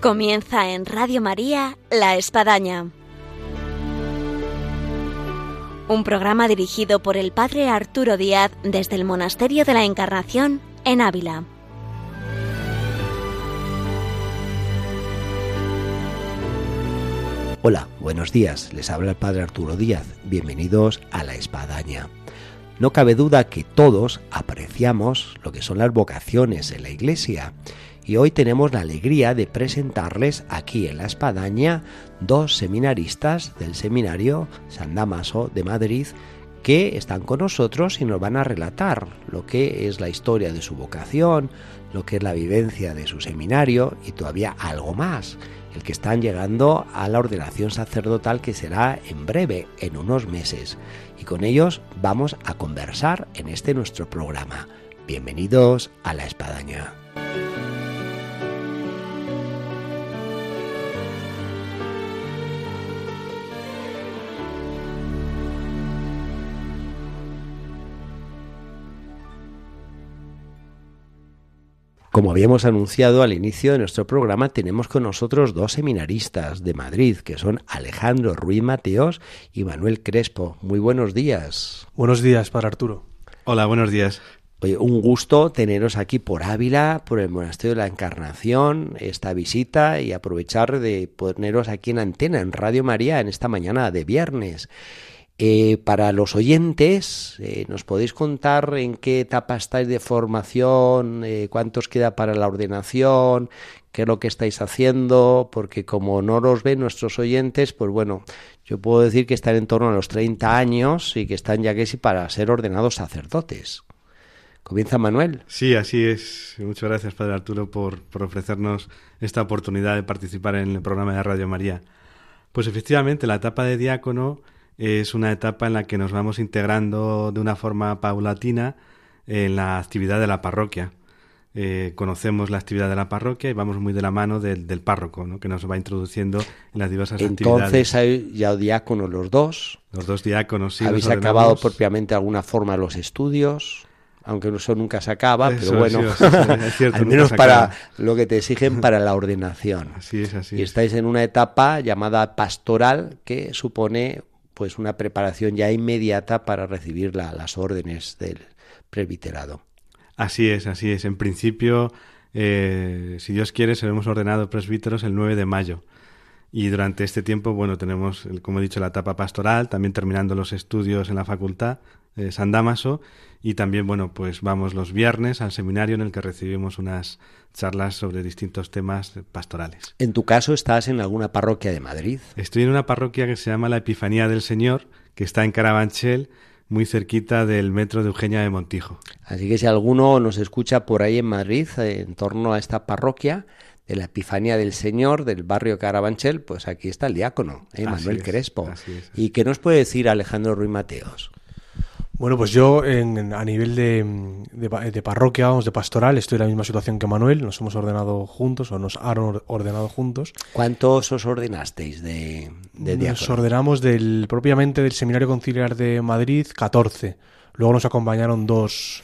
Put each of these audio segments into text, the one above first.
Comienza en Radio María La Espadaña. Un programa dirigido por el Padre Arturo Díaz desde el Monasterio de la Encarnación en Ávila. Hola, buenos días. Les habla el Padre Arturo Díaz. Bienvenidos a La Espadaña. No cabe duda que todos apreciamos lo que son las vocaciones en la Iglesia y hoy tenemos la alegría de presentarles aquí en la espadaña dos seminaristas del seminario San Damaso de Madrid que están con nosotros y nos van a relatar lo que es la historia de su vocación, lo que es la vivencia de su seminario y todavía algo más, el que están llegando a la ordenación sacerdotal que será en breve, en unos meses. Y con ellos vamos a conversar en este nuestro programa. Bienvenidos a la espadaña. Como habíamos anunciado al inicio de nuestro programa, tenemos con nosotros dos seminaristas de Madrid, que son Alejandro Ruiz Mateos y Manuel Crespo. Muy buenos días. Buenos días, para Arturo. Hola, buenos días. Oye, un gusto teneros aquí por Ávila, por el Monasterio de la Encarnación, esta visita y aprovechar de poneros aquí en antena, en Radio María, en esta mañana de viernes. Eh, para los oyentes, eh, ¿nos podéis contar en qué etapa estáis de formación? Eh, ¿Cuántos queda para la ordenación? ¿Qué es lo que estáis haciendo? Porque como no los ven nuestros oyentes, pues bueno, yo puedo decir que están en torno a los 30 años y que están ya que para ser ordenados sacerdotes. ¿Comienza Manuel? Sí, así es. Muchas gracias, Padre Arturo, por, por ofrecernos esta oportunidad de participar en el programa de Radio María. Pues efectivamente, la etapa de diácono es una etapa en la que nos vamos integrando de una forma paulatina en la actividad de la parroquia. Eh, conocemos la actividad de la parroquia y vamos muy de la mano del, párroco, ¿no? que nos va introduciendo en las diversas actividades. Entonces hay ya diáconos los dos. Los dos diáconos, sí. ¿Habéis acabado propiamente de alguna forma los estudios? Aunque eso nunca se acaba, pero bueno, al menos para lo que te exigen para la ordenación. Así es, así y estáis en una etapa llamada pastoral que supone pues una preparación ya inmediata para recibir las órdenes del presbiterado. Así es, así es. En principio, eh, si Dios quiere, seremos ordenados presbíteros el 9 de mayo. Y durante este tiempo, bueno, tenemos, como he dicho, la etapa pastoral, también terminando los estudios en la facultad de San Damaso, y también, bueno, pues vamos los viernes al seminario en el que recibimos unas charlas sobre distintos temas pastorales. En tu caso, ¿estás en alguna parroquia de Madrid? Estoy en una parroquia que se llama la Epifanía del Señor, que está en Carabanchel, muy cerquita del metro de Eugenia de Montijo. Así que si alguno nos escucha por ahí en Madrid, eh, en torno a esta parroquia de la Epifanía del Señor del barrio Carabanchel, pues aquí está el diácono, eh, Manuel Crespo. ¿Y qué nos puede decir Alejandro Ruiz Mateos? Bueno, pues yo en, a nivel de, de, parroquia, vamos, de pastoral, estoy en la misma situación que Manuel. Nos hemos ordenado juntos o nos han ordenado juntos. ¿Cuántos os ordenasteis de, de Nos ordenamos del, propiamente del Seminario Conciliar de Madrid 14. Luego nos acompañaron dos,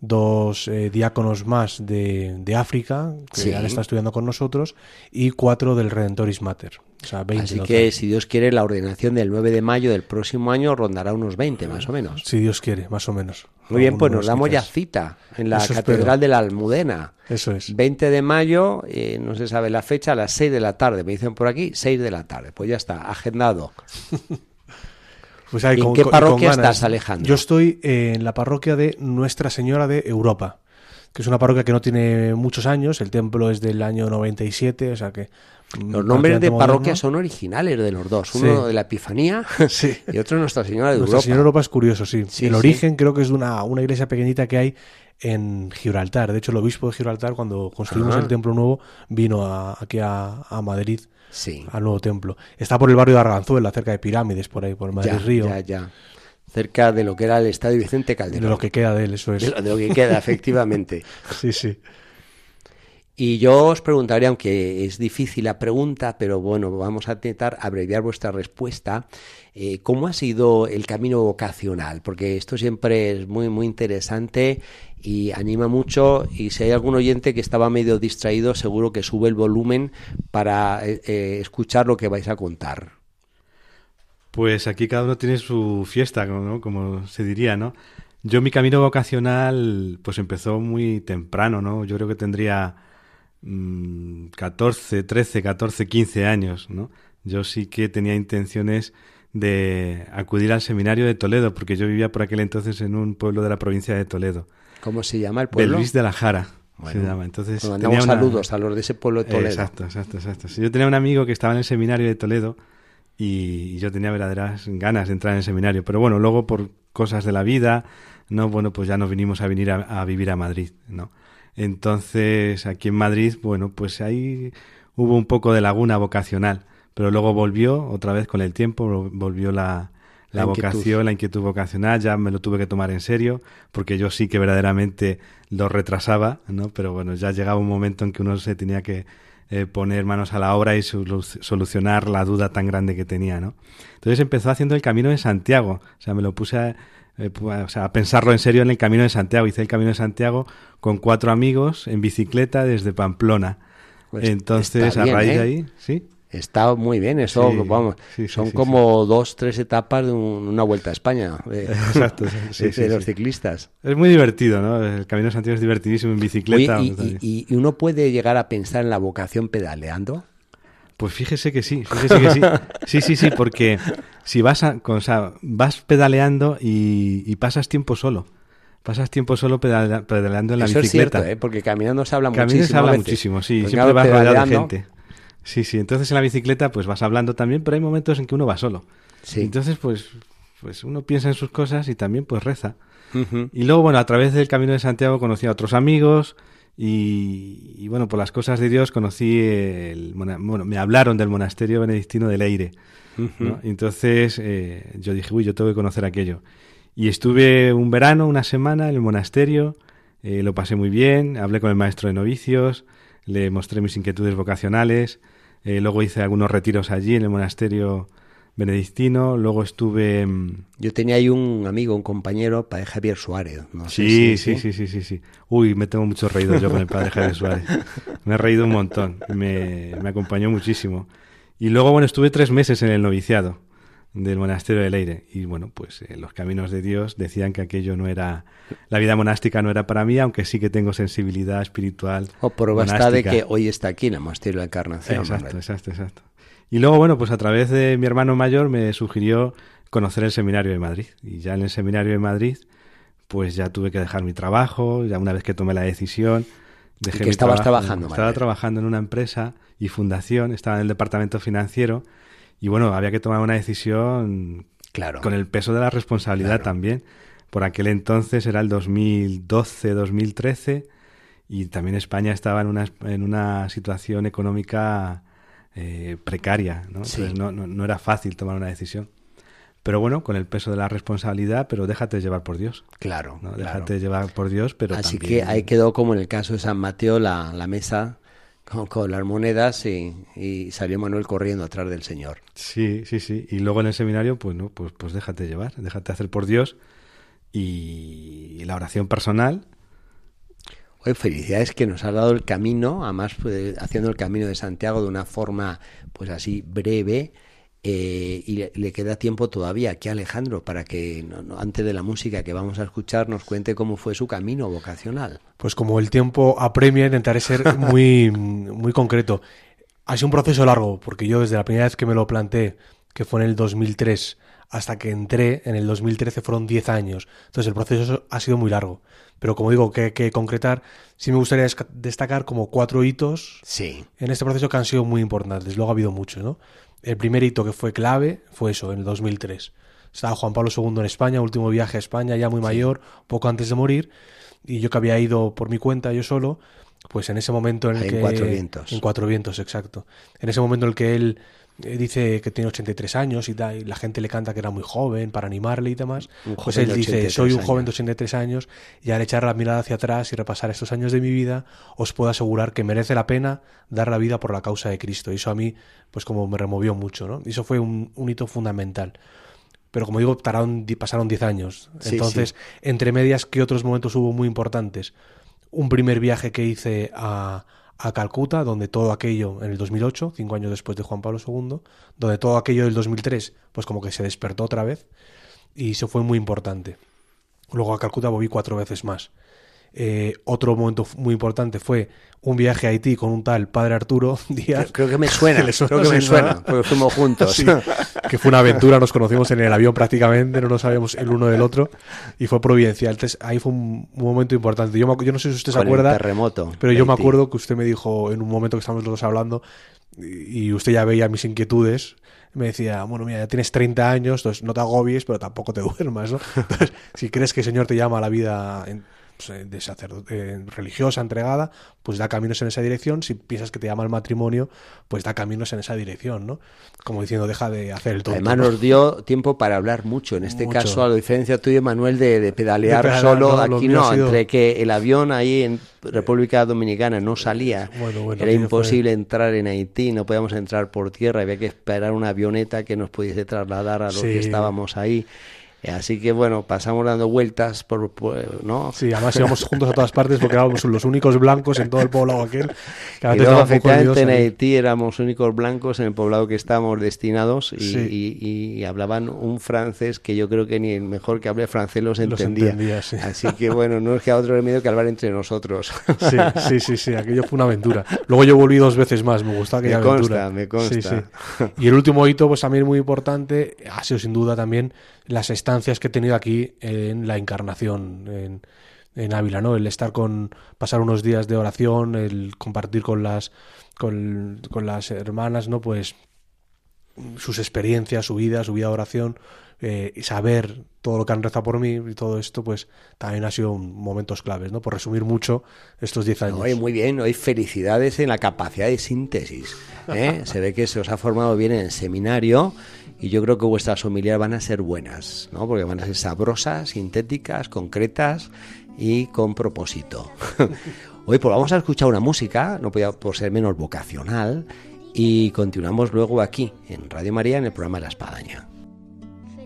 dos eh, diáconos más de, de África, que han estado estudiando con nosotros, y cuatro del Redentoris Mater. O sea, 20 Así que, si Dios quiere, la ordenación del 9 de mayo del próximo año rondará unos 20, más o menos. Si Dios quiere, más o menos. Muy bien, pues nos damos ya cita en la Catedral de la Almudena. Eso es. 20 de mayo, eh, no se sabe la fecha, a las 6 de la tarde. Me dicen por aquí, 6 de la tarde. Pues ya está, agendado. Pues ¿En qué parroquia estás, Alejandro? Yo estoy en la parroquia de Nuestra Señora de Europa, que es una parroquia que no tiene muchos años, el templo es del año 97, o sea que... Mm, los nombres de parroquia son originales de los dos, uno de la Epifanía y otro Nuestra Señora de Nuestra Señora de Europa es curioso, sí. el origen creo que es de una, una iglesia pequeñita que hay en Gibraltar. De hecho, el obispo de Gibraltar, cuando construimos el templo nuevo, vino aquí a, a Madrid sí. al nuevo templo. Está por el barrio de Arganzuela, cerca de Pirámides, por ahí, por Madrid Río. Ya, ya. Cerca de lo que era el estadio Vicente Calderón. De lo que queda de él, eso es. De lo, que queda, efectivamente. sí, sí. Y yo os preguntaría, aunque es difícil la pregunta, pero bueno, vamos a intentar abreviar vuestra respuesta. Eh, ¿Cómo ha sido el camino vocacional? Porque esto siempre es muy, muy interesante y anima mucho. Y si hay algún oyente que estaba medio distraído, seguro que sube el volumen para eh, eh, escuchar lo que vais a contar. Pues aquí cada uno tiene su fiesta, ¿no? como se diría, ¿no? Yo mi camino vocacional pues empezó muy temprano, ¿no? Yo creo que tendría 14, 13, 14, 15 años, ¿no? Yo sí que tenía intenciones de acudir al seminario de Toledo, porque yo vivía por aquel entonces en un pueblo de la provincia de Toledo. ¿Cómo se llama el pueblo? Luis de la Jara. se llama. Entonces, mandamos saludos a los de ese pueblo de Toledo. Exacto, exacto, exacto. Yo tenía un amigo que estaba en el seminario de Toledo y yo tenía verdaderas ganas de entrar en el seminario, pero bueno, luego por cosas de la vida, no, bueno, pues ya nos vinimos a venir a, vivir a Madrid, ¿no? Entonces, aquí en Madrid, bueno, pues ahí hubo un poco de laguna vocacional, pero luego volvió otra vez con el tiempo, volvió la, la, vocación, la inquietud vocacional, ya me lo tuve que tomar en serio, porque yo sí que verdaderamente lo retrasaba, ¿no? Pero bueno, ya llegaba un momento en que uno se tenía que eh, poner manos a la obra y solucionar la duda tan grande que tenía, ¿no? Entonces empezó haciendo el camino de Santiago, o sea, me lo puse a, eh, o sea, a pensarlo en serio en el camino de Santiago. Hice el camino de Santiago con cuatro amigos en bicicleta desde Pamplona. Pues Entonces, a raíz de ¿eh? ahí, sí. Está muy bien, eso, vamos, son como dos, tres etapas de una vuelta a España de, Exacto, de los ciclistas. Es muy divertido, ¿no? El Camino de Santiago es divertidísimo en bicicleta. y, uno puede llegar a pensar en la vocación pedaleando? Pues fíjese que sí, fíjese que sí. Sí, sí, sí, porque si vas a, o sea, vas pedaleando y, pasas tiempo solo. Pasas tiempo solo pedaleando en la Eso bicicleta. Es cierto, ¿eh? porque caminando se habla muchísimo. Caminando se habla muchísimo, sí. siempre vas rodeado de gente. Sí, sí. Entonces en la bicicleta pues vas hablando también, pero hay momentos en que uno va solo. Sí. Entonces pues, pues uno piensa en sus cosas y también pues reza. Y luego, bueno, a través del Camino de Santiago conocí a otros amigos y, bueno, por las cosas de Dios conocí el... Bueno, me hablaron del monasterio benedictino de Leire. Entonces eh, yo dije, uy, yo tengo que conocer aquello. Y estuve un verano, una semana en el monasterio, eh, lo pasé muy bien, hablé con el maestro de novicios, le mostré mis inquietudes vocacionales, eh, luego hice algunos retiros allí en el monasterio benedictino, luego estuve... Mm, yo tenía ahí un amigo, un compañero, padre Javier Suárez. No sí, sí, sí, sí, sí, sí. Uy, me tengo muchos reídos yo con el padre Javier Suárez. Me he reído un montón, me, me acompañó muchísimo. Y luego, bueno, estuve tres meses en el noviciado del monasterio de Leire. Y bueno, pues eh, los caminos de Dios decían que aquello no era, la vida monástica no era para mí, aunque sí que tengo sensibilidad espiritual. O por basta de que hoy está aquí en el monasterio de la Encarnación. Exacto, exacto, exacto. Y luego, bueno, pues a través de mi hermano mayor me sugirió conocer el seminario de Madrid. Y ya en el seminario de Madrid, pues ya tuve que dejar mi trabajo, ya una vez que tomé la decisión. Dejé ¿Y que estabas trabajando? Estaba trabajando en una empresa y fundación, estaba en el departamento financiero y bueno, había que tomar una decisión claro. con el peso de la responsabilidad también. Por aquel entonces era el 2012-2013 y también España estaba en una, en una situación económica eh, precaria, ¿no? Entonces no, no, era fácil tomar una decisión. Pero bueno, con el peso de la responsabilidad, pero déjate llevar por Dios. Claro. ¿no? Déjate llevar por Dios, pero Así que ahí quedó como en el caso de San Mateo la, la mesa con, las monedas y, salió Manuel corriendo atrás del Señor. Sí, sí, sí. Y luego en el seminario, pues no, pues, pues déjate llevar, déjate hacer por Dios y, la oración personal. Oye, felicidades que nos ha dado el camino, además pues, haciendo el camino de Santiago de una forma pues así breve eh, y le, queda tiempo todavía aquí a Alejandro para que antes de la música que vamos a escuchar nos cuente cómo fue su camino vocacional. Pues como el tiempo apremia, intentaré ser muy, muy concreto. Ha sido un proceso largo, porque yo desde la primera vez que me lo planteé, que fue en el 2003, hasta que entré en el 2013 fueron 10 años. Entonces el proceso ha sido muy largo. Pero como digo, que hay que concretar, sí me gustaría destacar como cuatro hitos sí. en este proceso que han sido muy importantes. Luego ha habido muchos, ¿no? el primer hito que fue clave fue eso, en el 2003. estaba Juan Pablo II en España, último viaje a España, ya muy mayor, poco antes de morir, y yo que había ido por mi cuenta, yo solo, pues en ese momento en el que... En Cuatro Vientos. En Cuatro Vientos, exacto. En ese momento en el que él dice que tiene 83 años y, y, la gente le canta que era muy joven para animarle y demás, pues él dice, soy un joven de 83 años y al echar la mirada hacia atrás y repasar estos años de mi vida, os puedo asegurar que merece la pena dar la vida por la causa de Cristo. Y eso a mí, pues como me removió mucho, ¿no? Y eso fue un, un hito fundamental pero como digo, pasaron 10 años. Sí, Entonces, sí. entre medias, ¿qué otros momentos hubo muy importantes? Un primer viaje que hice a, a Calcuta, donde todo aquello, en el 2008, cinco años después de Juan Pablo II, donde todo aquello del 2003, pues como que se despertó otra vez, y eso fue muy importante. Luego a Calcuta volví cuatro veces más. Eh, otro momento muy importante fue un viaje a Haití con un tal padre Arturo Díaz. Creo que me suena, creo que me ¿Sí, suena, porque fuimos juntos. Sí, que fue una aventura, nos conocimos en el avión prácticamente, no nos sabíamos el uno del otro y fue providencial. Entonces ahí fue un, un momento importante. Yo, me- yo no sé si usted se Con acuerda, terremoto pero yo me acuerdo que usted me dijo en un momento que estábamos los dos hablando y y usted ya veía mis inquietudes. Me decía, bueno, mira, ya tienes 30 años, entonces no te agobies, pero tampoco te duermas, ¿no? Entonces, si crees que el Señor te llama a la vida pues, eh, de sacerdote, eh, religiosa, entregada, pues da caminos en esa dirección. Si piensas que te llama al matrimonio, pues da caminos en esa dirección, ¿no? Como diciendo, deja de hacer el tonto. Además ¿no? nos dio tiempo para hablar mucho. En este Mucho. caso, a la diferencia tuya, Manuel, de, de pedalear De pedalear, solo, no, aquí no, sido- entre que el avión ahí en República Dominicana no salía, Bueno, bueno, era imposible entrar en Haití, no podíamos entrar por tierra, había que esperar una avioneta que nos pudiese trasladar a los Sí. que estábamos ahí. Así que bueno, pasamos dando vueltas por, por- ¿no? Sí, además íbamos juntos a todas partes porque éramos los únicos blancos en todo el poblado aquel. Que Y luego, efectivamente, en. Haití éramos únicos blancos en el poblado que estábamos destinados y, Sí. y- y hablaban un francés que yo creo que ni el mejor que hable francés los Los entendía. entendía, sí. Así que bueno, no nos queda otro remedio que hablar entre nosotros. Sí, sí, sí, sí, aquello fue una aventura. Luego yo volví dos veces más, me gustó aquella Me aventura. consta, me consta. Sí. Y el último hito, pues también muy importante, ha sido sin duda también las estancias que he tenido aquí en la encarnación, en, en Ávila, ¿no? El estar con, pasar unos días de oración, el compartir con las, con, con las hermanas, ¿no? Pues sus experiencias, su vida, su vida de oración, eh, y saber todo lo que han rezado por mí y todo esto, pues también ha sido momentos claves, ¿no? Por resumir mucho estos 10 años. Oye, muy bien, hoy felicidades en la capacidad de síntesis. ¿eh? Se ve que se os ha formado bien en el seminario y yo creo que vuestras homilías van a ser buenas, ¿no? Porque van a ser sabrosas, sintéticas, concretas y con propósito. Hoy pues vamos a escuchar una música, no podía por ser menos vocacional, y continuamos luego aquí, en Radio María, en el programa La Espadaña.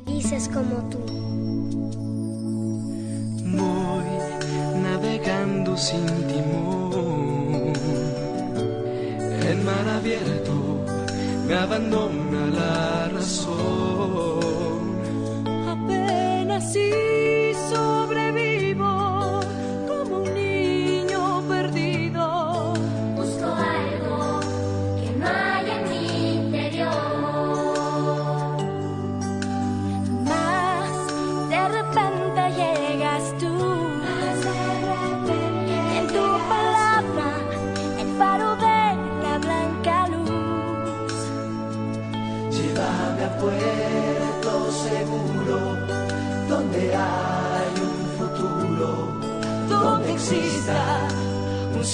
Felices como tú. Voy navegando sin timón. El mar abierto me abandona la razón. Apenas si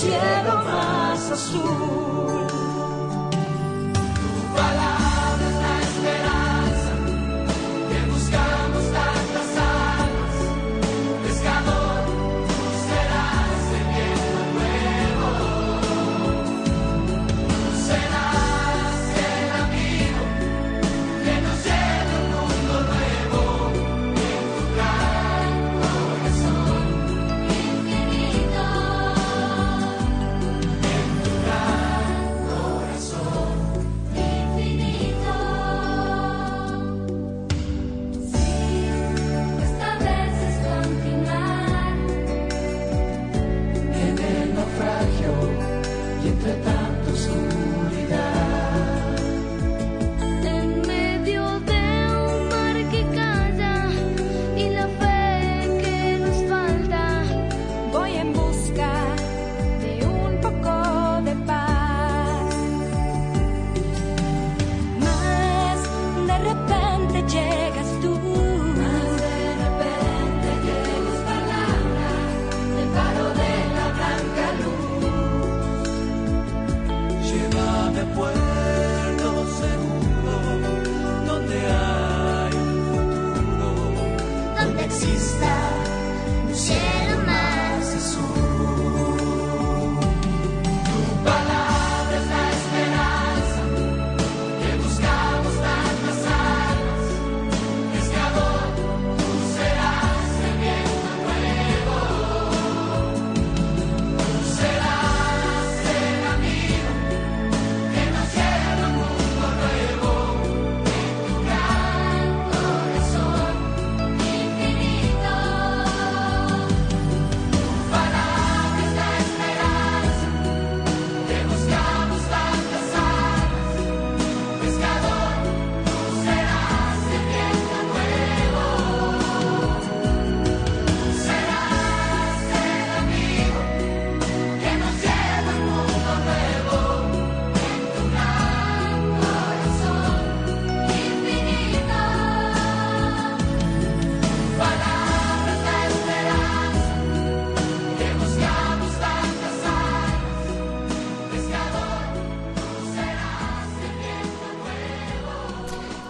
cielo más azul.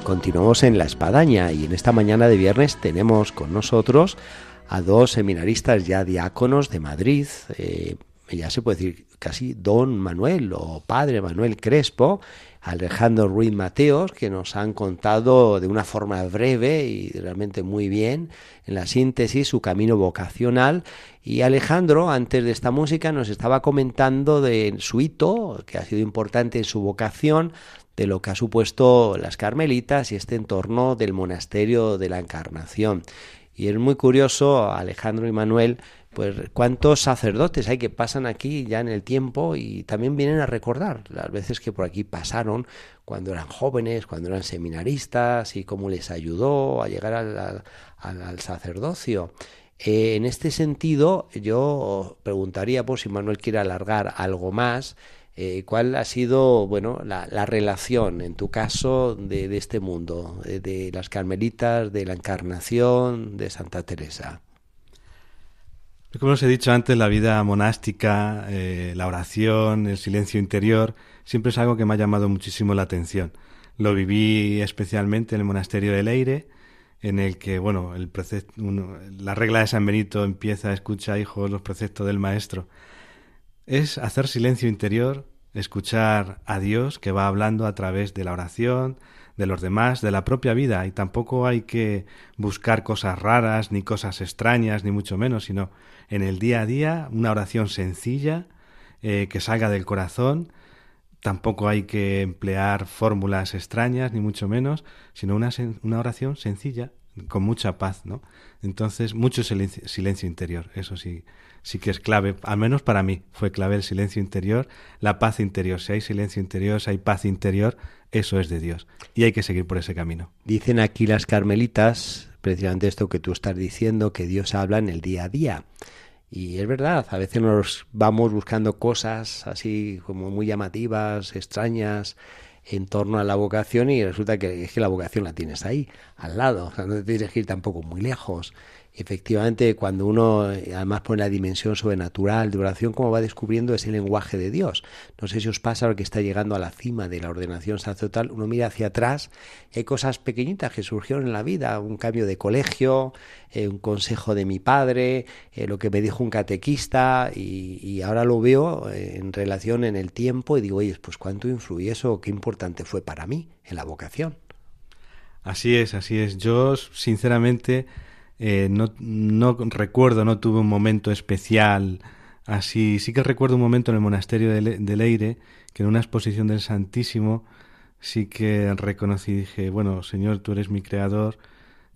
Continuamos en La Espadaña y en esta mañana de viernes tenemos con nosotros a dos seminaristas ya diáconos de Madrid, eh, ya se puede decir casi don Manuel o padre Manuel Crespo, Alejandro Ruiz Mateos, que nos han contado de una forma breve y realmente muy bien en la síntesis su camino vocacional. Y Alejandro, antes de esta música, nos estaba comentando de su hito, que ha sido importante en su vocación, de lo que ha supuesto las carmelitas y este entorno del monasterio de la Encarnación. Y es muy curioso, Alejandro y Manuel, pues cuántos sacerdotes hay que pasan aquí ya en el tiempo y también vienen a recordar las veces que por aquí pasaron cuando eran jóvenes, cuando eran seminaristas y cómo les ayudó a llegar al, al, al sacerdocio. Eh, en este sentido, yo preguntaría, por si Manuel quiere alargar algo más, eh, ¿cuál ha sido, bueno, la, la, relación, en tu caso, de, este mundo, de, de las carmelitas, de la encarnación, de Santa Teresa? Como os he dicho antes, la vida monástica, eh, la oración, el silencio interior, siempre es algo que me ha llamado muchísimo la atención. Lo viví especialmente en el monasterio de Leire, en el que, bueno, el precepto, uno, la regla de San Benito empieza, escucha, hijos, los preceptos del maestro. Es hacer silencio interior, escuchar a Dios que va hablando a través de la oración, de los demás, de la propia vida, y tampoco hay que buscar cosas raras, ni cosas extrañas, ni mucho menos, sino en el día a día una oración sencilla eh, que salga del corazón. Tampoco hay que emplear fórmulas extrañas, ni mucho menos, sino una, una oración sencilla, con mucha paz, ¿no? Entonces, mucho silencio, silencio interior, eso sí, sí que es clave, al menos para mí fue clave el silencio interior, la paz interior. Si hay silencio interior, si hay paz interior, eso es de Dios. Y hay que seguir por ese camino. Dicen aquí las carmelitas, precisamente esto que tú estás diciendo, que Dios habla en el día a día. Y es verdad, a veces nos vamos buscando cosas así como muy llamativas, extrañas, en torno a la vocación y resulta que es que la vocación la tienes ahí, al lado, o sea, no te tienes que ir tampoco muy lejos. Efectivamente, cuando uno además pone la dimensión sobrenatural de oración, como va descubriendo ese lenguaje de Dios. No sé si os pasa lo que está llegando a la cima de la ordenación sacerdotal, uno mira hacia atrás, hay cosas pequeñitas que surgieron en la vida, un cambio de colegio, eh, un consejo de mi padre, eh, lo que me dijo un catequista, y, y ahora lo veo eh, en relación en el tiempo y digo, oye, pues cuánto influye eso, qué importante fue para mí en la vocación. Así es, así es. Yo, sinceramente, eh, no, no recuerdo, no tuve un momento especial así. Sí que recuerdo un momento en el monasterio de, Le de Leire, que en una exposición del Santísimo sí que reconocí y dije, bueno, Señor, tú eres mi creador,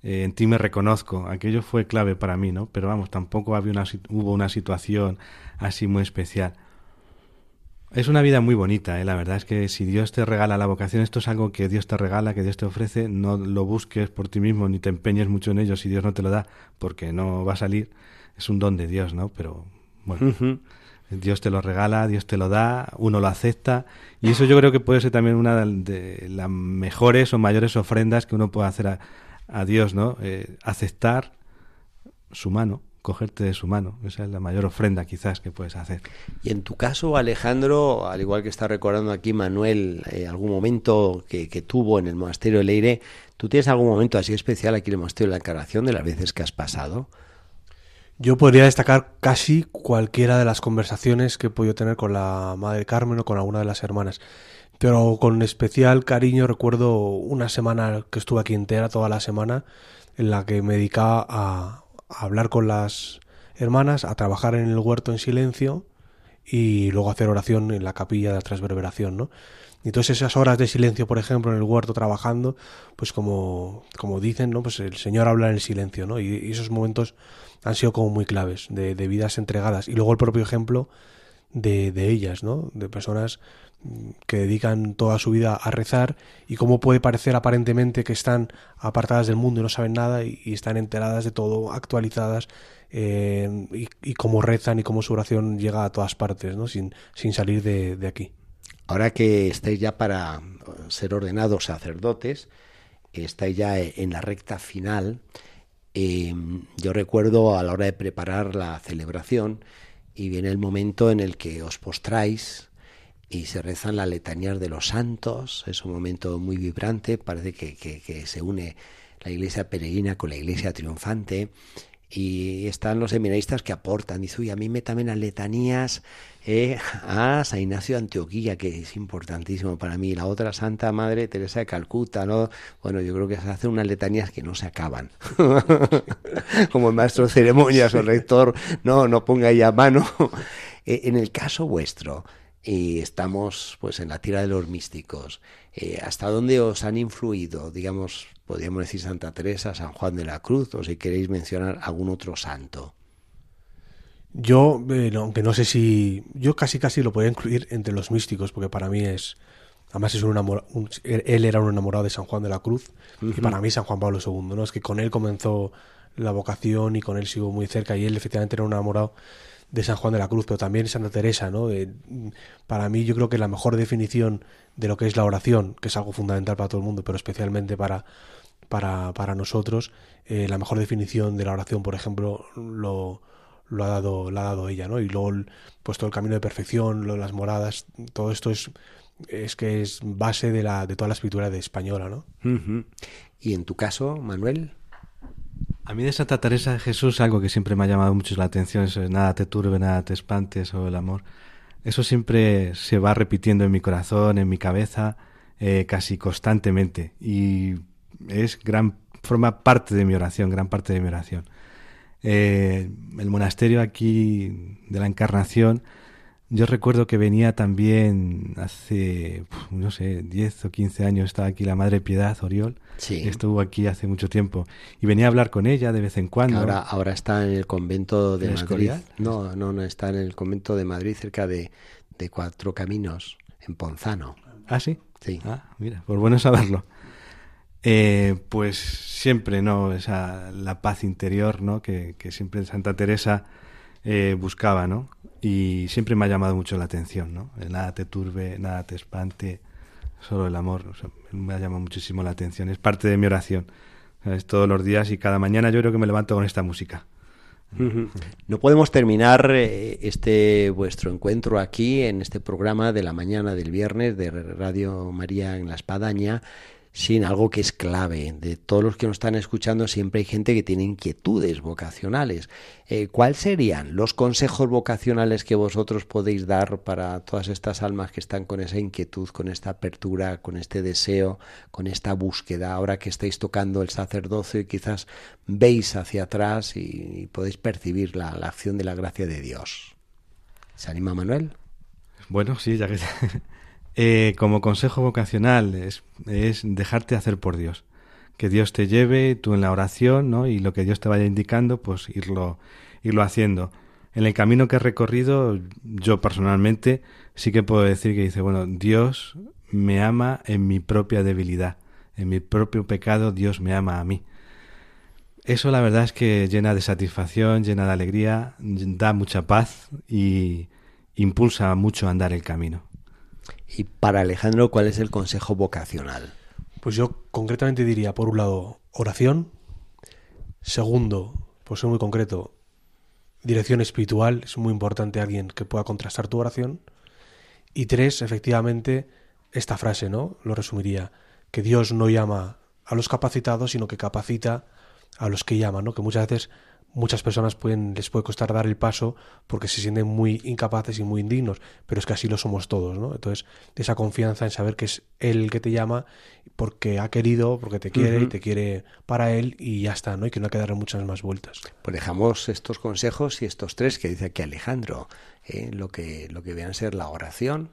eh, en ti me reconozco. Aquello fue clave para mí, ¿no? Pero vamos, tampoco había una, hubo una situación así muy especial. Es una vida muy bonita, ¿eh? la verdad es que si Dios te regala la vocación, esto es algo que Dios te regala, que Dios te ofrece, no lo busques por ti mismo ni te empeñes mucho en ello si Dios no te lo da, porque no va a salir, es un don de Dios, ¿no? Pero bueno, uh -huh. Dios te lo regala, Dios te lo da, uno lo acepta, y eso yo creo que puede ser también una de las mejores o mayores ofrendas que uno puede hacer a, a Dios, ¿no? Eh, aceptar su mano cogerte de su mano. Esa es la mayor ofrenda quizás que puedes hacer. Y en tu caso, Alejandro, al igual que está recordando aquí Manuel, eh, algún momento que, que, tuvo en el monasterio de Leire, ¿tú tienes algún momento así especial aquí en el monasterio de la Encarnación de las veces que has pasado? Yo podría destacar casi cualquiera de las conversaciones que he podido tener con la Madre Carmen o con alguna de las hermanas. Pero con especial cariño recuerdo una semana que estuve aquí entera, toda la semana, en la que me dedicaba a, a hablar con las hermanas, a trabajar en el huerto en silencio y luego hacer oración en la capilla de la transverberación, ¿no? Y entonces esas horas de silencio, por ejemplo, en el huerto trabajando, pues como, como dicen, ¿no? Pues el Señor habla en el silencio, ¿no? Y, y esos momentos han sido como muy claves, de, de, vidas entregadas. Y luego el propio ejemplo de, de ellas, ¿no? De personas que dedican toda su vida a rezar y cómo puede parecer aparentemente que están apartadas del mundo y no saben nada y, están enteradas de todo, actualizadas eh, y, cómo rezan y cómo su oración llega a todas partes, ¿no? sin, sin salir de, de aquí. Ahora que estáis ya para ser ordenados sacerdotes, estáis ya en la recta final, eh, yo recuerdo a la hora de preparar la celebración y viene el momento en el que os postráis y se rezan las letanías de los santos. Es un momento muy vibrante, parece que, que- que se une la iglesia peregrina con la iglesia triunfante. Y están los seminaristas que aportan. Dice, uy, a mí me también las letanías eh, a San Ignacio de Antioquía, que es importantísimo para mí. La otra Santa Madre Teresa de Calcuta, ¿no? Bueno, yo creo que se hacen unas letanías que no se acaban. Como el maestro de ceremonias o el rector, no, no ponga ahí a mano. Eh, en el caso vuestro, y estamos pues en la tira de los místicos. Eh, ¿Hasta dónde os han influido, digamos, podríamos decir Santa Teresa, San Juan de la Cruz, o si queréis mencionar algún otro santo? Yo, eh, no, aunque no sé si. Yo casi casi lo podría incluir entre los místicos, porque para mí es. Además, es un enamora- un- él era un enamorado de San Juan de la Cruz, y para mí San Juan Pablo II, ¿no? Es que con él comenzó la vocación y con él sigo muy cerca, y él efectivamente era un enamorado de San Juan de la Cruz, pero también Santa Teresa, ¿no? Para mí, yo creo que la mejor definición de lo que es la oración, que es algo fundamental para todo el mundo, pero especialmente para, para, para nosotros, eh, la mejor definición de la oración, por ejemplo, lo, lo ha dado, la ha dado ella, ¿no? Y luego, pues todo el camino de perfección, lo las moradas, todo esto es, es que es base de la, de toda la escritura de española, ¿no? Y en tu caso, Manuel, A mí de Santa Teresa de Jesús algo que siempre me ha llamado mucho la atención, eso es nada te turbe, nada te espantes o el amor. Eso siempre se va repitiendo en mi corazón, en mi cabeza, eh, casi constantemente. Y es gran, forma parte de mi oración, gran parte de mi oración. Eh, el monasterio aquí de la Encarnación, yo recuerdo que venía también hace, no sé, 10 o 15 años, estaba aquí la Madre Piedad Oriol, Sí. estuvo aquí hace mucho tiempo, y venía a hablar con ella de vez en cuando. ahora, ahora está en el convento de ¿En Madrid. Escorial? No, no, no, está en el convento de Madrid, cerca de, de Cuatro Caminos, en Ponzano. Ah, sí. Sí. Ah, mira, pues bueno saberlo. Eh, pues siempre, ¿no? Esa, la paz interior, ¿no? Que, que siempre Santa Teresa eh, buscaba, ¿no? Y siempre me ha llamado mucho la atención, ¿no? Nada te turbe, nada te espante, solo el amor. o sea, me ha llamado muchísimo la atención. Es parte de mi oración. ¿sabes? Todos los días y cada mañana yo creo que me levanto con esta música. No podemos terminar eh, este vuestro encuentro aquí en este programa de la mañana del viernes de Radio María en la Espadaña sin algo que es clave. De todos los que nos están escuchando siempre hay gente que tiene inquietudes vocacionales. Eh, ¿Cuáles serían los consejos vocacionales que vosotros podéis dar para todas estas almas que están con esa inquietud, con esta apertura, con este deseo, con esta búsqueda? Ahora que estáis tocando el sacerdocio y quizás veis hacia atrás y, podéis percibir la, la acción de la gracia de Dios. ¿Se anima Manuel? Bueno, sí, ya que... Eh, como consejo vocacional es, dejarte hacer por Dios. Que Dios te lleve, tú en la oración, ¿no? Y lo que Dios te vaya indicando, pues irlo, irlo haciendo. En el camino que he recorrido, yo personalmente sí que puedo decir que dice, bueno, Dios me ama en mi propia debilidad, en mi propio pecado, Dios me ama a mí. Eso la verdad es que llena de satisfacción, llena de alegría, da mucha paz y impulsa mucho a andar el camino. Y para Alejandro, ¿cuál es el consejo vocacional? Pues yo concretamente diría, por un lado, oración. Segundo, por ser muy concreto, dirección espiritual. Es muy importante alguien que pueda contrastar tu oración. Y tres, efectivamente, esta frase, ¿no? Lo resumiría, que Dios no llama a los capacitados, sino que capacita a los que llaman, ¿no? Que muchas veces muchas personas pueden, les puede costar dar el paso porque se sienten muy incapaces y muy indignos, pero es que así lo somos todos, ¿no? Entonces, esa confianza en saber que es Él el que te llama porque ha querido, porque te quiere y te quiere para Él y ya está, ¿no? Y que no hay que darle muchas más vueltas. Pues dejamos estos consejos y estos tres que dice aquí Alejandro, ¿eh? lo que lo que vean ser la oración,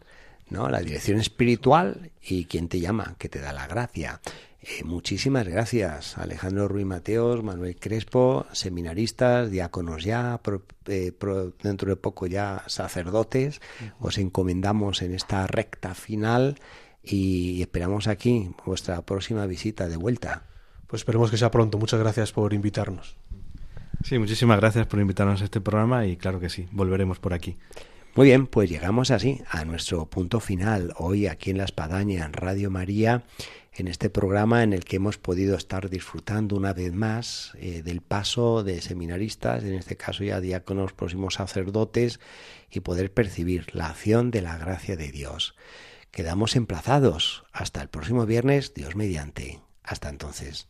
¿no? La dirección espiritual y quien te llama, que te da la gracia. Eh, muchísimas gracias, Alejandro Ruiz Mateos, Manuel Crespo, seminaristas, diáconos ya, pro- eh, pro- dentro de poco ya sacerdotes. Os encomendamos en esta recta final y esperamos aquí vuestra próxima visita de vuelta. Pues esperemos que sea pronto. Muchas gracias por invitarnos. Sí, muchísimas gracias por invitarnos a este programa y claro que sí, volveremos por aquí. Muy bien, pues llegamos así a nuestro punto final hoy aquí en La Espadaña, en Radio María, en este programa en el que hemos podido estar disfrutando una vez más eh, del paso de seminaristas, en este caso ya diáconos, próximos sacerdotes, y poder percibir la acción de la gracia de Dios. Quedamos emplazados hasta el próximo viernes, Dios mediante. Hasta entonces.